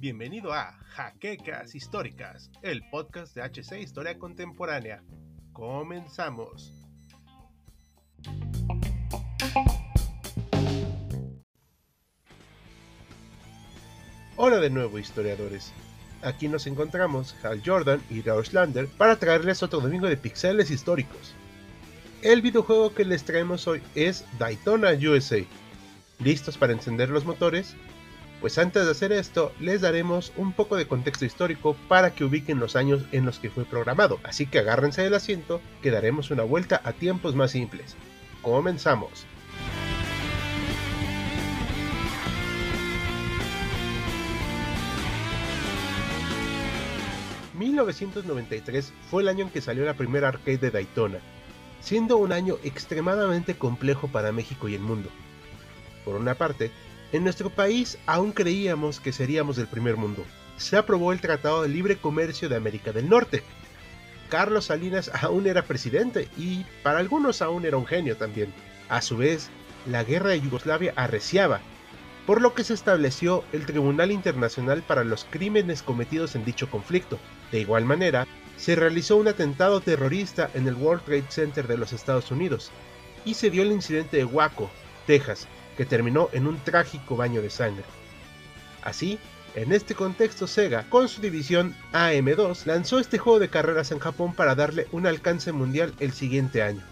Bienvenido a Jaquecas Históricas, el podcast de HC Historia Contemporánea. Comenzamos. Hola de nuevo historiadores. Aquí nos encontramos Hal Jordan y Rausch Lander para traerles otro domingo de pixeles históricos. El videojuego que les traemos hoy es Daytona USA. ¿Listos para encender los motores? Pues antes de hacer esto, les daremos un poco de contexto histórico para que ubiquen los años en los que fue programado, así que agárrense del asiento que daremos una vuelta a tiempos más simples. Comenzamos. 1993 fue el año en que salió la primera arcade de Daytona, siendo un año extremadamente complejo para México y el mundo. Por una parte, en nuestro país aún creíamos que seríamos el primer mundo. Se aprobó el Tratado de Libre Comercio de América del Norte. Carlos Salinas aún era presidente y para algunos aún era un genio también. A su vez, la guerra de Yugoslavia arreciaba, por lo que se estableció el Tribunal Internacional para los Crímenes cometidos en dicho conflicto, de igual manera, se realizó un atentado terrorista en el World Trade Center de los Estados Unidos y se dio el incidente de Waco, Texas, que terminó en un trágico baño de sangre. Así, en este contexto Sega, con su división AM2, lanzó este juego de carreras en Japón para darle un alcance mundial el siguiente año.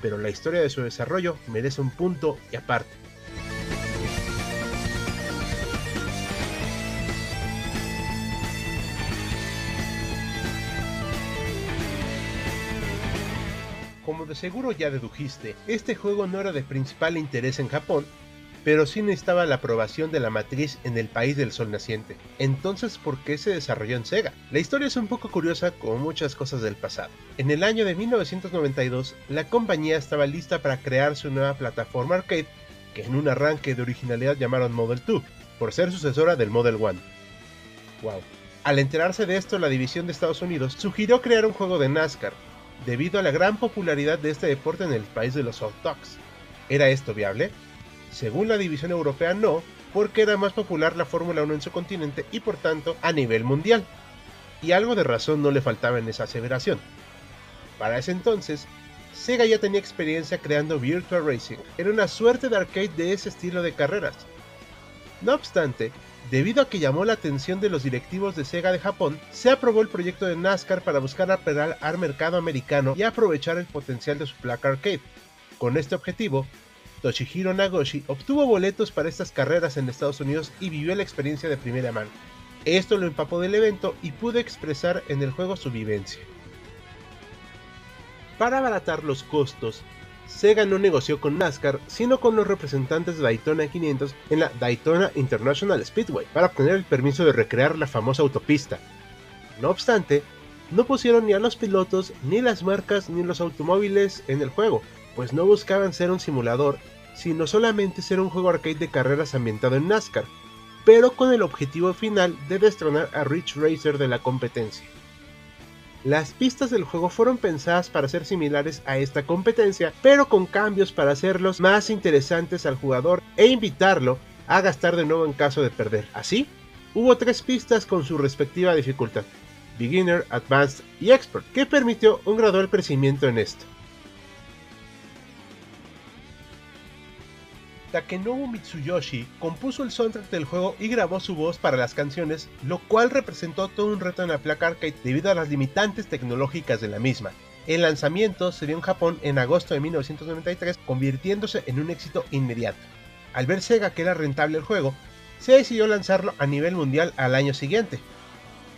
Pero la historia de su desarrollo merece un punto y aparte. Como de seguro ya dedujiste, este juego no era de principal interés en Japón, pero sí necesitaba la aprobación de la matriz en el país del sol naciente. Entonces, ¿por qué se desarrolló en Sega? La historia es un poco curiosa como muchas cosas del pasado. En el año de 1992, la compañía estaba lista para crear su nueva plataforma arcade, que en un arranque de originalidad llamaron Model 2, por ser sucesora del Model 1. Wow. Al enterarse de esto, la división de Estados Unidos sugirió crear un juego de NASCAR, debido a la gran popularidad de este deporte en el país de los hot dogs. ¿Era esto viable? Según la división europea no, porque era más popular la Fórmula 1 en su continente y por tanto a nivel mundial. Y algo de razón no le faltaba en esa aseveración. Para ese entonces, Sega ya tenía experiencia creando Virtual Racing, era una suerte de arcade de ese estilo de carreras. No obstante, Debido a que llamó la atención de los directivos de Sega de Japón, se aprobó el proyecto de NASCAR para buscar apelar al mercado americano y aprovechar el potencial de su placa arcade. Con este objetivo, Toshihiro Nagoshi obtuvo boletos para estas carreras en Estados Unidos y vivió la experiencia de primera mano. Esto lo empapó del evento y pudo expresar en el juego su vivencia. Para abaratar los costos, Sega no negoció con NASCAR, sino con los representantes de Daytona 500 en la Daytona International Speedway para obtener el permiso de recrear la famosa autopista. No obstante, no pusieron ni a los pilotos, ni las marcas, ni los automóviles en el juego, pues no buscaban ser un simulador, sino solamente ser un juego arcade de carreras ambientado en NASCAR, pero con el objetivo final de destronar a Rich Racer de la competencia. Las pistas del juego fueron pensadas para ser similares a esta competencia, pero con cambios para hacerlos más interesantes al jugador e invitarlo a gastar de nuevo en caso de perder. Así, hubo tres pistas con su respectiva dificultad, Beginner, Advanced y Expert, que permitió un gradual crecimiento en esto. Takenobu Mitsuyoshi compuso el soundtrack del juego y grabó su voz para las canciones, lo cual representó todo un reto en la placa arcade debido a las limitantes tecnológicas de la misma. El lanzamiento se dio en Japón en agosto de 1993, convirtiéndose en un éxito inmediato. Al ver Sega que era rentable el juego, se decidió lanzarlo a nivel mundial al año siguiente.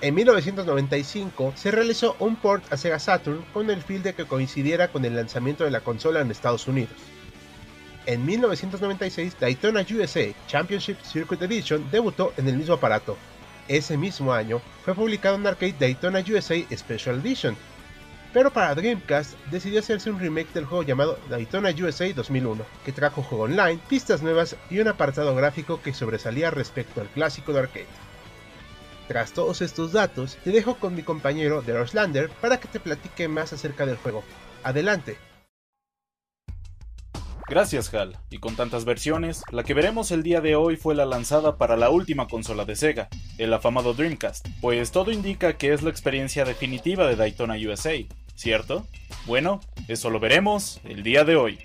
En 1995 se realizó un port a Sega Saturn con el fin de que coincidiera con el lanzamiento de la consola en Estados Unidos. En 1996, Daytona USA Championship Circuit Edition debutó en el mismo aparato. Ese mismo año fue publicado en arcade Daytona USA Special Edition, pero para Dreamcast decidió hacerse un remake del juego llamado Daytona USA 2001, que trajo juego online, pistas nuevas y un apartado gráfico que sobresalía respecto al clásico de arcade. Tras todos estos datos, te dejo con mi compañero The Lander para que te platique más acerca del juego. Adelante. Gracias Hal, y con tantas versiones, la que veremos el día de hoy fue la lanzada para la última consola de Sega, el afamado Dreamcast, pues todo indica que es la experiencia definitiva de Daytona USA, ¿cierto? Bueno, eso lo veremos el día de hoy.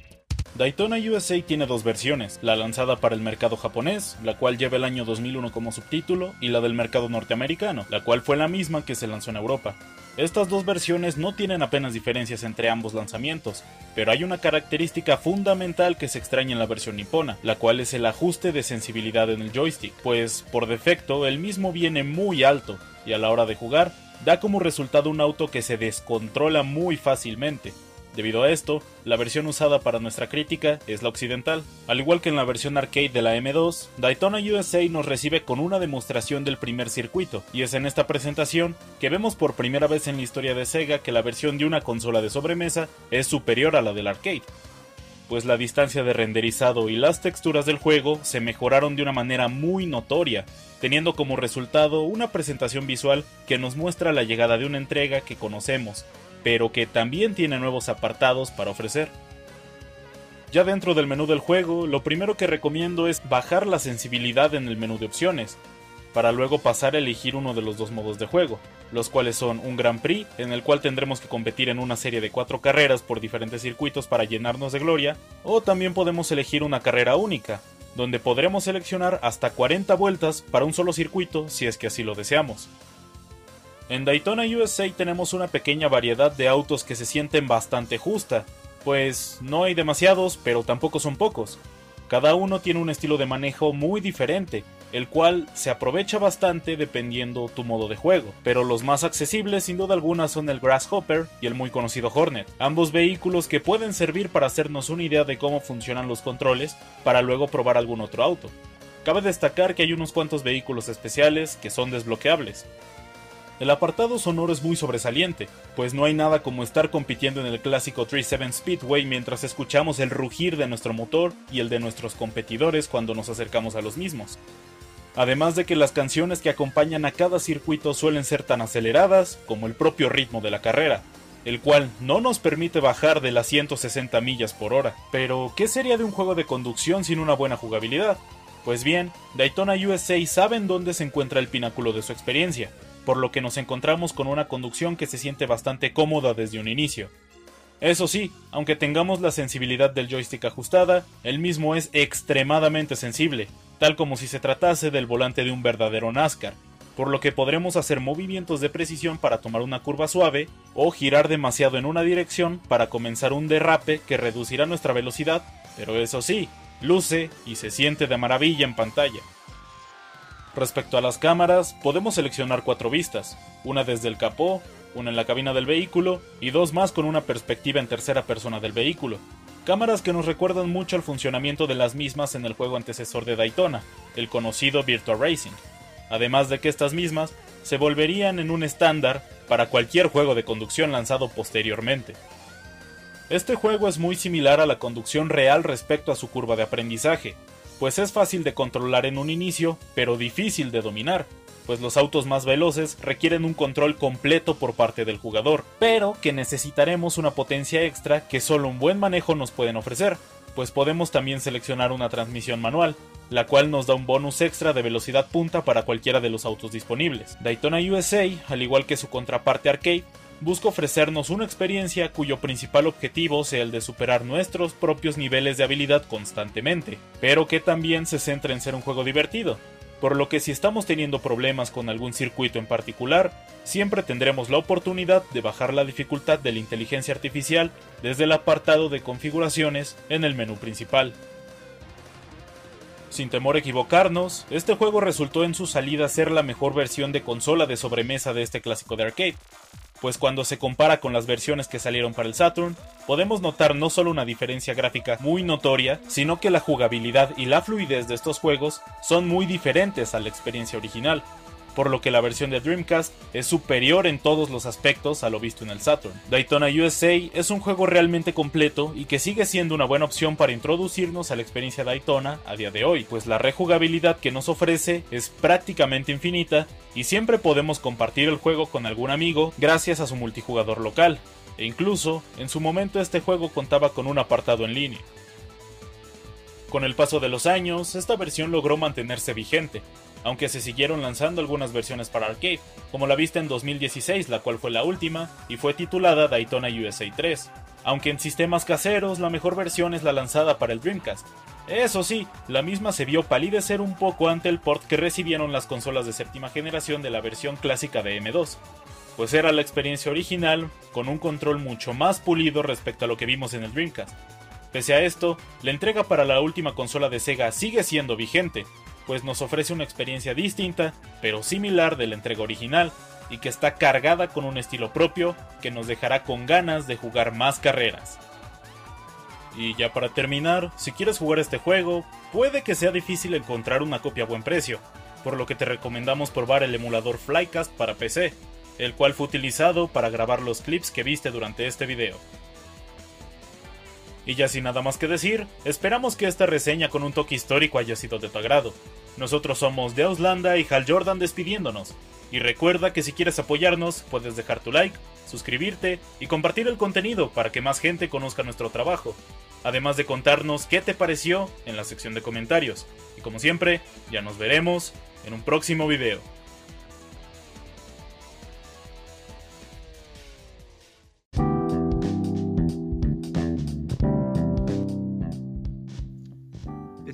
Daytona USA tiene dos versiones, la lanzada para el mercado japonés, la cual lleva el año 2001 como subtítulo, y la del mercado norteamericano, la cual fue la misma que se lanzó en Europa. Estas dos versiones no tienen apenas diferencias entre ambos lanzamientos, pero hay una característica fundamental que se extraña en la versión nipona, la cual es el ajuste de sensibilidad en el joystick, pues por defecto el mismo viene muy alto, y a la hora de jugar, da como resultado un auto que se descontrola muy fácilmente, Debido a esto, la versión usada para nuestra crítica es la occidental. Al igual que en la versión arcade de la M2, Daytona USA nos recibe con una demostración del primer circuito, y es en esta presentación que vemos por primera vez en la historia de Sega que la versión de una consola de sobremesa es superior a la del arcade pues la distancia de renderizado y las texturas del juego se mejoraron de una manera muy notoria, teniendo como resultado una presentación visual que nos muestra la llegada de una entrega que conocemos, pero que también tiene nuevos apartados para ofrecer. Ya dentro del menú del juego, lo primero que recomiendo es bajar la sensibilidad en el menú de opciones, para luego pasar a elegir uno de los dos modos de juego, los cuales son un Grand Prix, en el cual tendremos que competir en una serie de cuatro carreras por diferentes circuitos para llenarnos de gloria, o también podemos elegir una carrera única, donde podremos seleccionar hasta 40 vueltas para un solo circuito si es que así lo deseamos. En Daytona USA tenemos una pequeña variedad de autos que se sienten bastante justa, pues no hay demasiados, pero tampoco son pocos. Cada uno tiene un estilo de manejo muy diferente, el cual se aprovecha bastante dependiendo tu modo de juego, pero los más accesibles sin duda alguna son el Grasshopper y el muy conocido Hornet, ambos vehículos que pueden servir para hacernos una idea de cómo funcionan los controles para luego probar algún otro auto. Cabe destacar que hay unos cuantos vehículos especiales que son desbloqueables, el apartado sonoro es muy sobresaliente, pues no hay nada como estar compitiendo en el clásico 37 Speedway mientras escuchamos el rugir de nuestro motor y el de nuestros competidores cuando nos acercamos a los mismos. Además de que las canciones que acompañan a cada circuito suelen ser tan aceleradas como el propio ritmo de la carrera, el cual no nos permite bajar de las 160 millas por hora. Pero, ¿qué sería de un juego de conducción sin una buena jugabilidad? Pues bien, Daytona USA saben dónde se encuentra el pináculo de su experiencia, por lo que nos encontramos con una conducción que se siente bastante cómoda desde un inicio. Eso sí, aunque tengamos la sensibilidad del joystick ajustada, el mismo es extremadamente sensible, tal como si se tratase del volante de un verdadero NASCAR, por lo que podremos hacer movimientos de precisión para tomar una curva suave o girar demasiado en una dirección para comenzar un derrape que reducirá nuestra velocidad, pero eso sí, luce y se siente de maravilla en pantalla. Respecto a las cámaras, podemos seleccionar cuatro vistas, una desde el capó, una en la cabina del vehículo y dos más con una perspectiva en tercera persona del vehículo. Cámaras que nos recuerdan mucho al funcionamiento de las mismas en el juego antecesor de Daytona, el conocido Virtua Racing. Además de que estas mismas se volverían en un estándar para cualquier juego de conducción lanzado posteriormente. Este juego es muy similar a la conducción real respecto a su curva de aprendizaje, pues es fácil de controlar en un inicio, pero difícil de dominar, pues los autos más veloces requieren un control completo por parte del jugador, pero que necesitaremos una potencia extra que solo un buen manejo nos pueden ofrecer, pues podemos también seleccionar una transmisión manual, la cual nos da un bonus extra de velocidad punta para cualquiera de los autos disponibles. Daytona USA, al igual que su contraparte arcade, busca ofrecernos una experiencia cuyo principal objetivo sea el de superar nuestros propios niveles de habilidad constantemente, pero que también se centra en ser un juego divertido, por lo que si estamos teniendo problemas con algún circuito en particular, siempre tendremos la oportunidad de bajar la dificultad de la inteligencia artificial desde el apartado de configuraciones en el menú principal. Sin temor a equivocarnos, este juego resultó en su salida ser la mejor versión de consola de sobremesa de este clásico de arcade, pues cuando se compara con las versiones que salieron para el Saturn, podemos notar no solo una diferencia gráfica muy notoria, sino que la jugabilidad y la fluidez de estos juegos son muy diferentes a la experiencia original, por lo que la versión de Dreamcast es superior en todos los aspectos a lo visto en el Saturn. Daytona USA es un juego realmente completo y que sigue siendo una buena opción para introducirnos a la experiencia Daytona a día de hoy, pues la rejugabilidad que nos ofrece es prácticamente infinita y siempre podemos compartir el juego con algún amigo gracias a su multijugador local, e incluso en su momento este juego contaba con un apartado en línea. Con el paso de los años, esta versión logró mantenerse vigente, aunque se siguieron lanzando algunas versiones para arcade, como la vista en 2016, la cual fue la última, y fue titulada Daytona USA 3, aunque en sistemas caseros la mejor versión es la lanzada para el Dreamcast. Eso sí, la misma se vio palidecer un poco ante el port que recibieron las consolas de séptima generación de la versión clásica de M2, pues era la experiencia original con un control mucho más pulido respecto a lo que vimos en el Dreamcast. Pese a esto, la entrega para la última consola de Sega sigue siendo vigente, pues nos ofrece una experiencia distinta, pero similar de la entrega original, y que está cargada con un estilo propio que nos dejará con ganas de jugar más carreras. Y ya para terminar, si quieres jugar este juego, puede que sea difícil encontrar una copia a buen precio, por lo que te recomendamos probar el emulador Flycast para PC, el cual fue utilizado para grabar los clips que viste durante este video. Y ya sin nada más que decir, esperamos que esta reseña con un toque histórico haya sido de tu agrado. Nosotros somos de Auslanda y Hal Jordan despidiéndonos. Y recuerda que si quieres apoyarnos, puedes dejar tu like, suscribirte y compartir el contenido para que más gente conozca nuestro trabajo. Además de contarnos qué te pareció en la sección de comentarios. Y como siempre, ya nos veremos en un próximo video.